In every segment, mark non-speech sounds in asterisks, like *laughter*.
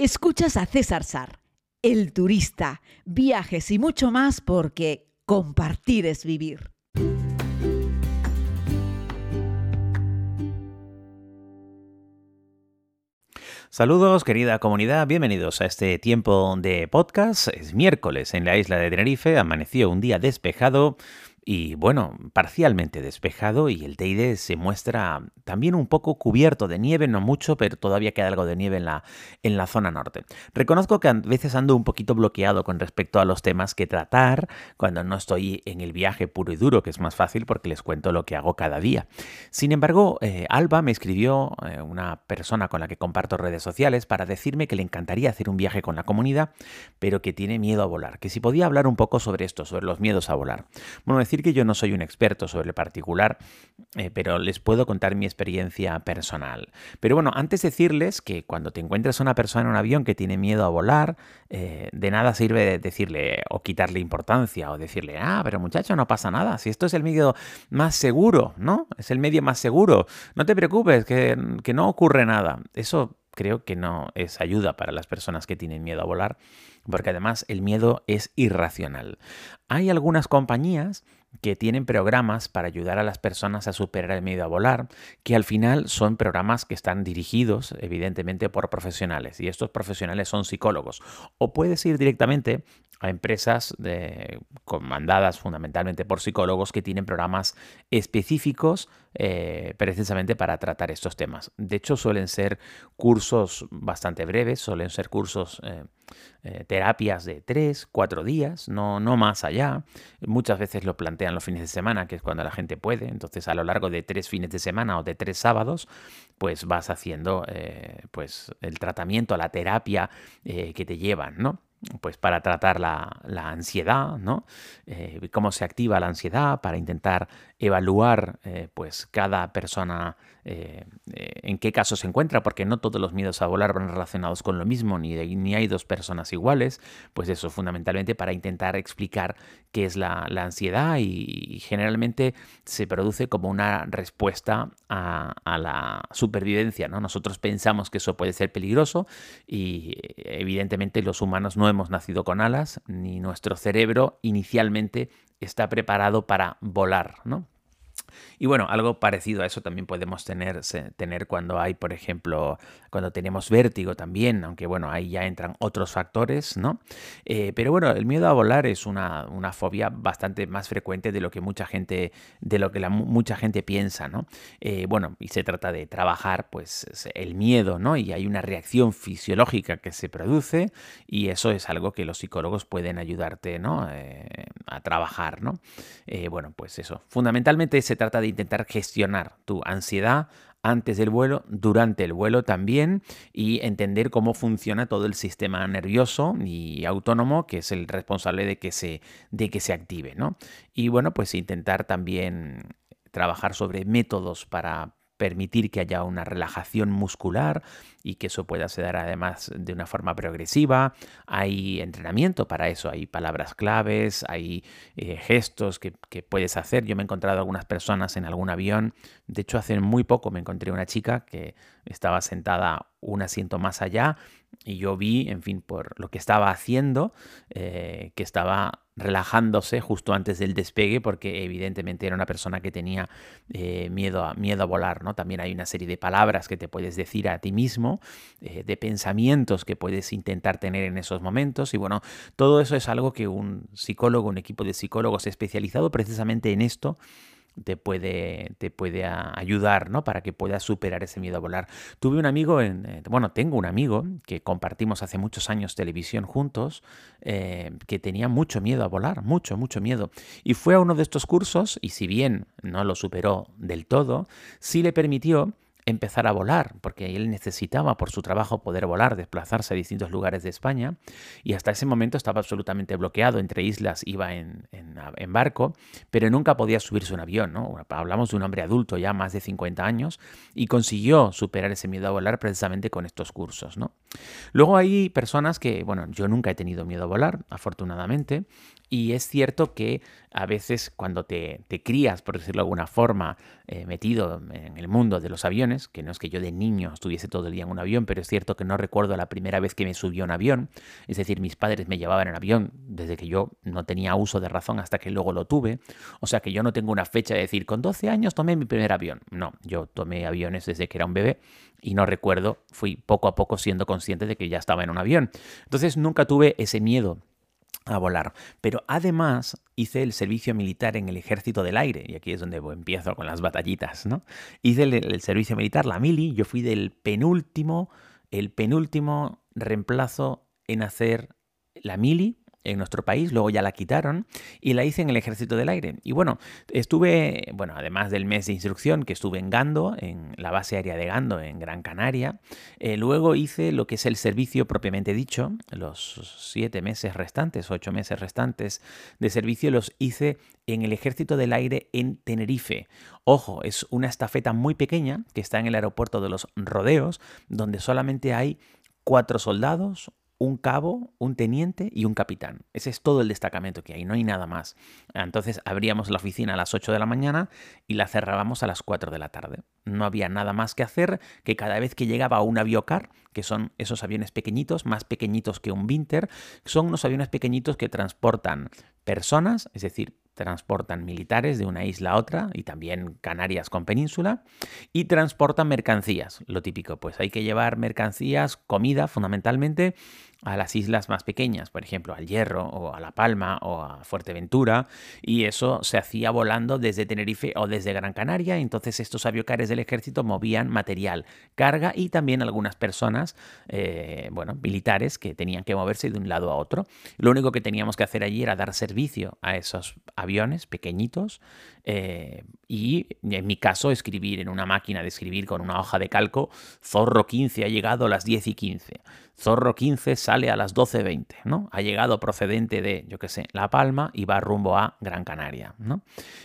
Escuchas a César Sar, el turista, viajes y mucho más porque compartir es vivir. Saludos querida comunidad, bienvenidos a este tiempo de podcast. Es miércoles en la isla de Tenerife, amaneció un día despejado y bueno, parcialmente despejado y el Teide se muestra también un poco cubierto de nieve, no mucho, pero todavía queda algo de nieve en la, en la zona norte. Reconozco que a veces ando un poquito bloqueado con respecto a los temas que tratar cuando no estoy en el viaje puro y duro, que es más fácil porque les cuento lo que hago cada día. Sin embargo, eh, Alba me escribió, eh, una persona con la que comparto redes sociales, para decirme que le encantaría hacer un viaje con la comunidad, pero que tiene miedo a volar, que si podía hablar un poco sobre esto, sobre los miedos a volar. Bueno, decir que yo no soy un experto sobre el particular, eh, pero les puedo contar mi experiencia personal. Pero bueno, antes decirles que cuando te encuentres a una persona en un avión que tiene miedo a volar, eh, de nada sirve decirle o quitarle importancia o decirle, ah, pero muchacho, no pasa nada. Si esto es el medio más seguro, ¿no? Es el medio más seguro. No te preocupes, que, que no ocurre nada. Eso creo que no es ayuda para las personas que tienen miedo a volar, porque además el miedo es irracional. Hay algunas compañías que tienen programas para ayudar a las personas a superar el miedo a volar, que al final son programas que están dirigidos evidentemente por profesionales y estos profesionales son psicólogos. O puedes ir directamente a empresas de, comandadas fundamentalmente por psicólogos que tienen programas específicos eh, precisamente para tratar estos temas. De hecho, suelen ser cursos bastante breves, suelen ser cursos, eh, eh, terapias de tres, cuatro días, no, no más allá. Muchas veces lo plantean los fines de semana, que es cuando la gente puede. Entonces, a lo largo de tres fines de semana o de tres sábados, pues vas haciendo pues el tratamiento, la terapia que te llevan, ¿no? pues para tratar la, ansiedad, ¿no? Eh, cómo se activa la ansiedad, para intentar evaluar eh, pues cada persona eh, en qué caso se encuentra, porque no todos los miedos a volar van relacionados con lo mismo, ni, ni hay dos personas iguales, pues eso fundamentalmente para intentar explicar qué es la, ansiedad y, generalmente se produce como una respuesta a, la supervivencia, ¿no? Nosotros pensamos que eso puede ser peligroso y evidentemente los humanos no hemos nacido con alas, ni nuestro cerebro inicialmente está preparado para volar, ¿no? Y bueno, algo parecido a eso también podemos tener, tener cuando hay, por ejemplo, cuando tenemos vértigo también, aunque bueno, ahí ya entran otros factores, ¿no? Eh, pero bueno, el miedo a volar es una, fobia bastante más frecuente de lo que mucha gente, de lo que mucha gente piensa, ¿no? Eh, bueno, y se trata de trabajar, pues, el miedo, ¿no? Y hay una reacción fisiológica que se produce y eso es algo que los psicólogos pueden ayudarte, ¿no? Eh, a trabajar, ¿no? bueno, pues eso. Fundamentalmente se trata de intentar gestionar tu ansiedad antes del vuelo, durante el vuelo también y entender cómo funciona todo el sistema nervioso y autónomo que es el responsable de que se, de que se active, ¿no? Y bueno, pues intentar también trabajar sobre métodos para permitir que haya una relajación muscular y que eso pueda ser además de una forma progresiva. Hay entrenamiento para eso, hay palabras claves, hay eh, gestos que, que, puedes hacer. Yo me he encontrado algunas personas en algún avión, de hecho hace muy poco me encontré una chica que estaba sentada un asiento más allá y yo vi, en fin, por lo que estaba haciendo, eh, que estaba relajándose justo antes del despegue porque evidentemente era una persona que tenía eh, miedo, a, miedo a volar, ¿no? También hay una serie de palabras que te puedes decir a ti mismo, eh, de pensamientos que puedes intentar tener en esos momentos y bueno, todo eso es algo que un psicólogo, un equipo de psicólogos especializado precisamente en esto, te puede, te puede ayudar, ¿no? Para que puedas superar ese miedo a volar. Tuve un amigo, en, eh, bueno, tengo un amigo que compartimos hace muchos años televisión juntos, eh, que tenía mucho miedo a volar, mucho, mucho miedo. Y fue a uno de estos cursos y si bien no lo superó del todo, sí le permitió empezar a volar, porque él necesitaba por su trabajo poder volar, desplazarse a distintos lugares de España, y hasta ese momento estaba absolutamente bloqueado, entre islas iba en, barco, pero nunca podía subirse un avión, ¿no? Hablamos de un hombre adulto ya más de 50 años, y consiguió superar ese miedo a volar precisamente con estos cursos, ¿no? Luego hay personas que, bueno, yo nunca he tenido miedo a volar, afortunadamente, y es cierto que a veces cuando te, te crías, por decirlo de alguna forma, eh, metido en el mundo de los aviones, que no es que yo de niño estuviese todo el día en un avión, pero es cierto que no recuerdo la primera vez que me subió un avión. Es decir, mis padres me llevaban en avión desde que yo no tenía uso de razón hasta que luego lo tuve. O sea que yo no tengo una fecha de decir, con 12 años tomé mi primer avión. No, yo tomé aviones desde que era un bebé y no recuerdo, fui poco a poco siendo consciente de que ya estaba en un avión. Entonces nunca tuve ese miedo a volar. Pero además hice el servicio militar en el ejército del aire, y aquí es donde empiezo con las batallitas, ¿no? Hice el, servicio militar, la mili, yo fui del penúltimo, el penúltimo reemplazo en hacer la mili en nuestro país, luego ya la quitaron y la hice en el Ejército del Aire. Y bueno, estuve, bueno, además del mes de instrucción que estuve en Gando, en la base aérea de Gando, en Gran Canaria, eh, luego hice lo que es el servicio propiamente dicho, los siete meses restantes, ocho meses restantes de servicio los hice en el Ejército del Aire en Tenerife. Ojo, es una estafeta muy pequeña que está en el aeropuerto de los Rodeos, donde solamente hay cuatro soldados, un cabo, un teniente y un capitán. Ese es todo el destacamento que hay, no hay nada más. Entonces abríamos la oficina a las 8 de la mañana y la cerrábamos a las 4 de la tarde. No había nada más que hacer que cada vez que llegaba un aviocar, que son esos aviones pequeñitos, más pequeñitos que un Winter, son unos aviones pequeñitos que transportan personas, es decir, transportan militares de una isla a otra y también Canarias con península y transportan mercancías, lo típico, pues hay que llevar mercancías, comida fundamentalmente a las islas más pequeñas, por ejemplo, al Hierro o a La Palma o a Fuerteventura, y eso se hacía volando desde Tenerife o desde Gran Canaria, entonces estos aviocares del ejército movían material, carga y también algunas personas, eh, bueno, militares que tenían que moverse de un lado a otro. Lo único que teníamos que hacer allí era dar servicio a esos aviones pequeñitos eh, y en mi caso escribir en una máquina de escribir con una hoja de calco, Zorro 15 ha llegado a las 10 y 15. Zorro 15 sale a las 12.20, ¿no? Ha llegado procedente de, yo qué sé, La Palma y va rumbo a Gran Canaria, ¿no?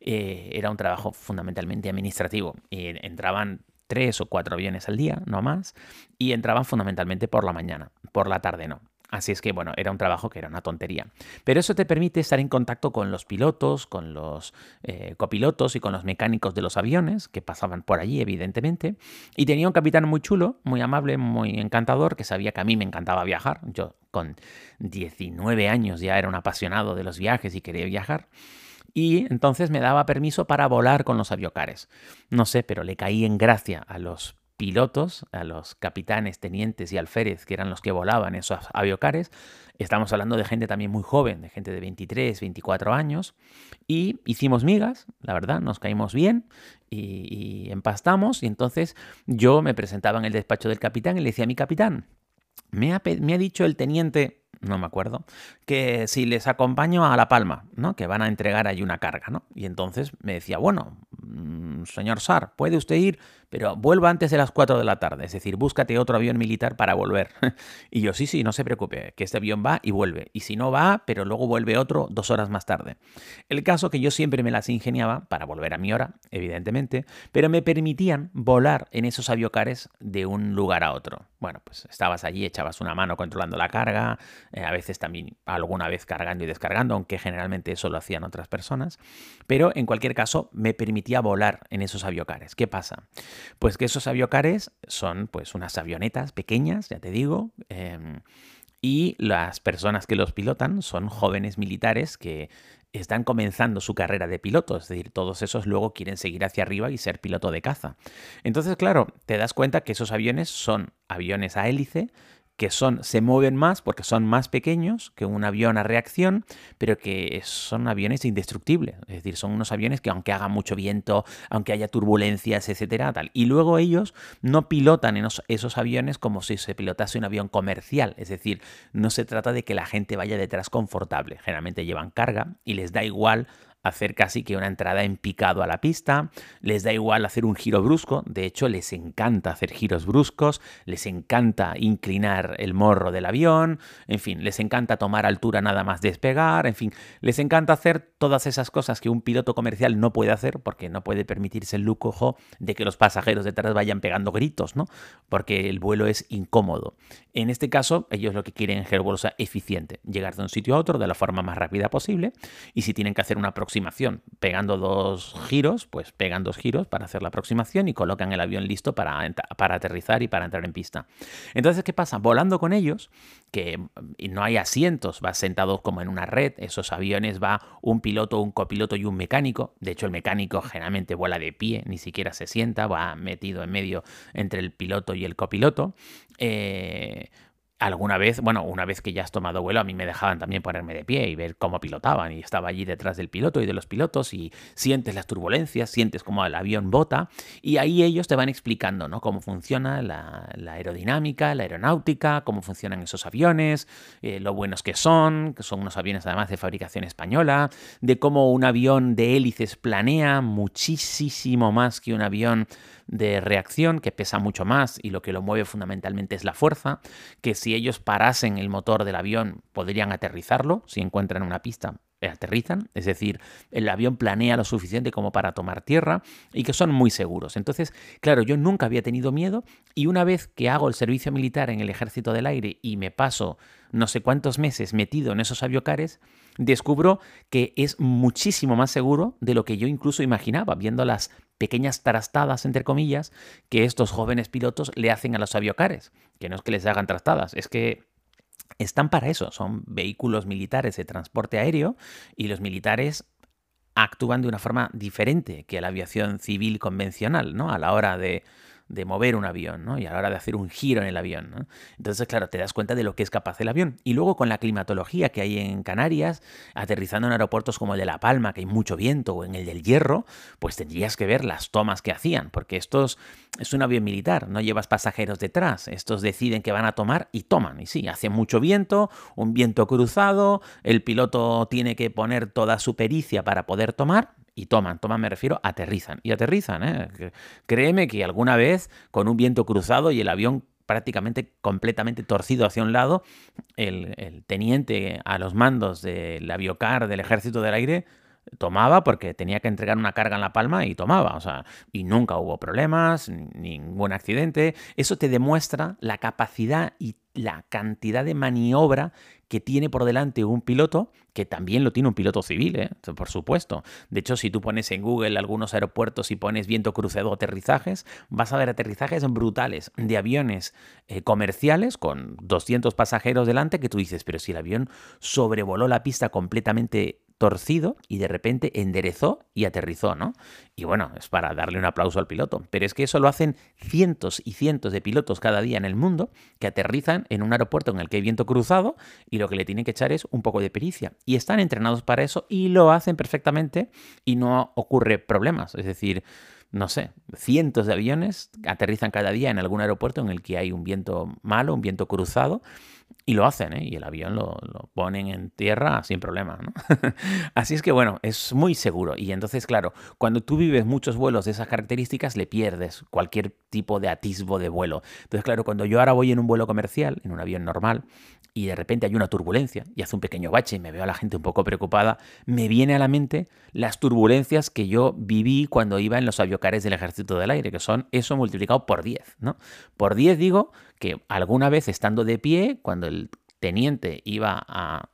Eh, era un trabajo fundamentalmente administrativo. entraban tres o cuatro aviones al día, no más, y entraban fundamentalmente por la mañana, por la tarde no. Así es que, bueno, era un trabajo que era una tontería. Pero eso te permite estar en contacto con los pilotos, con los eh, copilotos y con los mecánicos de los aviones que pasaban por allí, evidentemente. Y tenía un capitán muy chulo, muy amable, muy encantador, que sabía que a mí me encantaba viajar. Yo con 19 años ya era un apasionado de los viajes y quería viajar y entonces me daba permiso para volar con los aviocares. No sé, pero le caí en gracia a los pilotos, a los capitanes, tenientes y alférez, que eran los que volaban esos aviocares. Estamos hablando de gente también muy joven, de gente de 23, 24 años. Y hicimos migas, la verdad, nos caímos bien y, empastamos. Y entonces yo me presentaba en el despacho del capitán y le decía a mi capitán, me ha, me ha dicho el teniente no me acuerdo, que si les acompaño a La Palma, ¿no? Que van a entregar ahí una carga, ¿no? Y entonces me decía, bueno, mm, señor Sar, ¿puede usted ir? pero vuelva antes de las 4 de la tarde, es decir, búscate otro avión militar para volver. *laughs* y yo, sí, sí, no se preocupe, que este avión va y vuelve. Y si no va, pero luego vuelve otro dos horas más tarde. El caso que yo siempre me las ingeniaba para volver a mi hora, evidentemente, pero me permitían volar en esos aviocares de un lugar a otro. Bueno, pues estabas allí, echabas una mano controlando la carga, eh, a veces también alguna vez cargando y descargando, aunque generalmente eso lo hacían otras personas, pero en cualquier caso me permitía volar en esos aviocares. ¿Qué pasa? Pues que esos aviocares son pues unas avionetas pequeñas, ya te digo, em, y las personas que los pilotan son jóvenes militares que están comenzando su carrera de piloto, es decir, todos esos luego quieren seguir hacia arriba y ser piloto de caza. Entonces, claro, te das cuenta que esos aviones son aviones a hélice, que son, se mueven más porque son más pequeños que un avión a reacción, pero que son aviones indestructibles. Es decir, son unos aviones que aunque haga mucho viento, aunque haya turbulencias, etcétera, tal. Y luego ellos no pilotan esos, esos aviones como si se pilotase un avión comercial. Es decir, no se trata de que la gente vaya detrás confortable. Generalmente llevan carga y les da igual hacer casi que una entrada en picado a la pista, les da igual hacer un giro brusco, de hecho les encanta hacer giros bruscos, les encanta inclinar el morro del avión, en fin, les encanta tomar altura nada más despegar, en fin, les encanta hacer todas esas cosas que un piloto comercial no puede hacer porque no puede permitirse el lujo de que los pasajeros detrás vayan pegando gritos, ¿no? Porque el vuelo es incómodo. En este caso, ellos lo que quieren es que el vuelo eficiente, llegar de un sitio a otro de la forma más rápida posible. Y si tienen que hacer una aproximación aproximación. Pegando dos giros, pues pegan dos giros para hacer la aproximación y colocan el avión listo para, para aterrizar y para entrar en pista. Entonces, ¿qué pasa? Volando con ellos, que no hay asientos, vas sentado como en una red, esos aviones va un piloto, un copiloto y un mecánico. De hecho, el mecánico generalmente vuela de pie, ni siquiera se sienta, va metido en medio entre el piloto y el copiloto. Eh, alguna vez, bueno, una vez que ya has tomado vuelo, a mí me dejaban también ponerme de pie y ver cómo pilotaban. Y estaba allí detrás del piloto y de los pilotos y sientes las turbulencias, sientes cómo el avión bota. Y ahí ellos te van explicando, ¿no? Cómo funciona la, aerodinámica, la aeronáutica, cómo funcionan esos aviones, eh, lo buenos que son, que son unos aviones además de fabricación española, de cómo un avión de hélices planea muchísimo más que un avión de reacción que pesa mucho más y lo que lo mueve fundamentalmente es la fuerza, que si ellos parasen el motor del avión podrían aterrizarlo, si encuentran una pista eh, aterrizan, es decir, el avión planea lo suficiente como para tomar tierra y que son muy seguros. Entonces, claro, yo nunca había tenido miedo y una vez que hago el servicio militar en el ejército del aire y me paso no sé cuántos meses metido en esos aviocares, descubro que es muchísimo más seguro de lo que yo incluso imaginaba, viendo las pequeñas trastadas, entre comillas, que estos jóvenes pilotos le hacen a los aviocares. Que no es que les hagan trastadas, es que están para eso. Son vehículos militares de transporte aéreo y los militares actúan de una forma diferente que la aviación civil convencional, ¿no? A la hora de de mover un avión, ¿no? Y a la hora de hacer un giro en el avión, ¿no? Entonces, claro, te das cuenta de lo que es capaz el avión. Y luego con la climatología que hay en Canarias, aterrizando en aeropuertos como el de La Palma, que hay mucho viento, o en el del Hierro, pues tendrías que ver las tomas que hacían, porque estos es un avión militar, no llevas pasajeros detrás, estos deciden que van a tomar y toman. Y sí, hace mucho viento, un viento cruzado, el piloto tiene que poner toda su pericia para poder tomar, y toman, toman me refiero, aterrizan. Y aterrizan, ¿eh? Créeme que alguna vez con un viento cruzado y el avión prácticamente completamente torcido hacia un lado, el, teniente a los mandos del aviocar del ejército del aire tomaba porque tenía que entregar una carga en la palma y tomaba, o sea, y nunca hubo problemas, ningún accidente. Eso te demuestra la capacidad y la cantidad de maniobra que tiene por delante un piloto, que también lo tiene un piloto civil, ¿eh? por supuesto. De hecho, si tú pones en Google algunos aeropuertos y pones viento crucero aterrizajes, vas a ver aterrizajes brutales de aviones eh, comerciales con 200 pasajeros delante que tú dices, pero si el avión sobrevoló la pista completamente torcido y de repente enderezó y aterrizó, ¿no? Y bueno, es para darle un aplauso al piloto. Pero es que eso lo hacen cientos y cientos de pilotos cada día en el mundo que aterrizan en un aeropuerto en el que hay viento cruzado y lo que le tienen que echar es un poco de pericia. Y están entrenados para eso y lo hacen perfectamente y no ocurre problemas. Es decir, no sé, cientos de aviones aterrizan cada día en algún aeropuerto en el que hay un viento malo, un viento cruzado y lo hacen, ¿eh? y el avión lo, ponen en tierra sin problema. ¿no? *laughs* Así es que bueno, es muy seguro. Y entonces, claro, cuando tú vives muchos vuelos de esas características, le pierdes cualquier tipo de atisbo de vuelo. Entonces, claro, cuando yo ahora voy en un vuelo comercial, en un avión normal, y de repente hay una turbulencia y hace un pequeño bache y me veo a la gente un poco preocupada, me viene a la mente las turbulencias que yo viví cuando iba en los aviocares del Ejército del Aire, que son eso multiplicado por 10. ¿no? Por 10 digo que alguna vez estando de pie, cuando el teniente iba a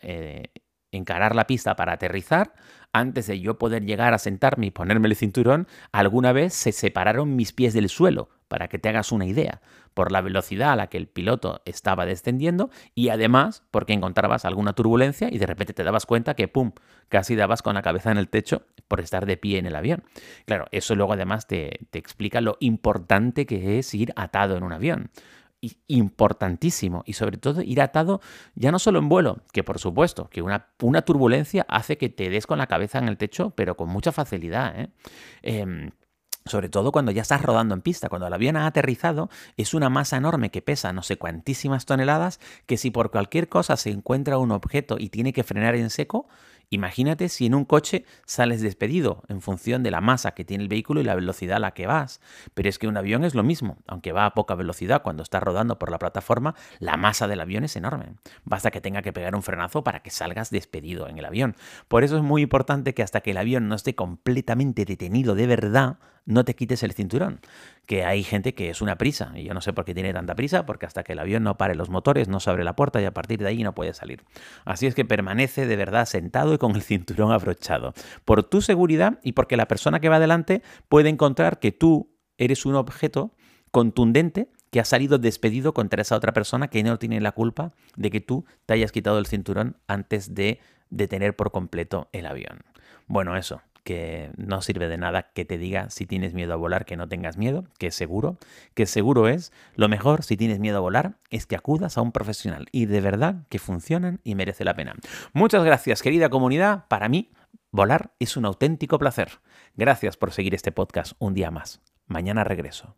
eh, encarar la pista para aterrizar, antes de yo poder llegar a sentarme y ponerme el cinturón, alguna vez se separaron mis pies del suelo, para que te hagas una idea, por la velocidad a la que el piloto estaba descendiendo y además porque encontrabas alguna turbulencia y de repente te dabas cuenta que, ¡pum!, casi dabas con la cabeza en el techo por estar de pie en el avión. Claro, eso luego además te, te explica lo importante que es ir atado en un avión importantísimo y sobre todo ir atado ya no solo en vuelo, que por supuesto que una, una turbulencia hace que te des con la cabeza en el techo, pero con mucha facilidad. ¿eh? Em, sobre todo cuando ya estás rodando en pista, cuando el avión ha aterrizado, es una masa enorme que pesa no sé cuantísimas toneladas, que si por cualquier cosa se encuentra un objeto y tiene que frenar en seco, Imagínate si en un coche sales despedido en función de la masa que tiene el vehículo y la velocidad a la que vas. Pero es que un avión es lo mismo, aunque va a poca velocidad cuando está rodando por la plataforma, la masa del avión es enorme. Basta que tenga que pegar un frenazo para que salgas despedido en el avión. Por eso es muy importante que hasta que el avión no esté completamente detenido de verdad, no te quites el cinturón. Que hay gente que es una prisa, y yo no sé por qué tiene tanta prisa, porque hasta que el avión no pare los motores, no se abre la puerta y a partir de ahí no puede salir. Así es que permanece de verdad sentado y con el *laughs* cinturón abrochado. Por tu seguridad y porque la persona que va adelante puede encontrar que tú eres un objeto contundente que ha salido despedido contra esa otra persona que no tiene la culpa de que tú te hayas quitado el cinturón antes de detener por completo el avión. Bueno, eso, que no sirve de nada que te diga si tienes miedo a volar que no tengas miedo, que seguro, que seguro es, lo mejor si tienes miedo a volar es que acudas a un profesional y de verdad que funcionan y merece la pena. Muchas gracias querida comunidad, para mí volar es un auténtico placer. Gracias por seguir este podcast un día más. Mañana regreso.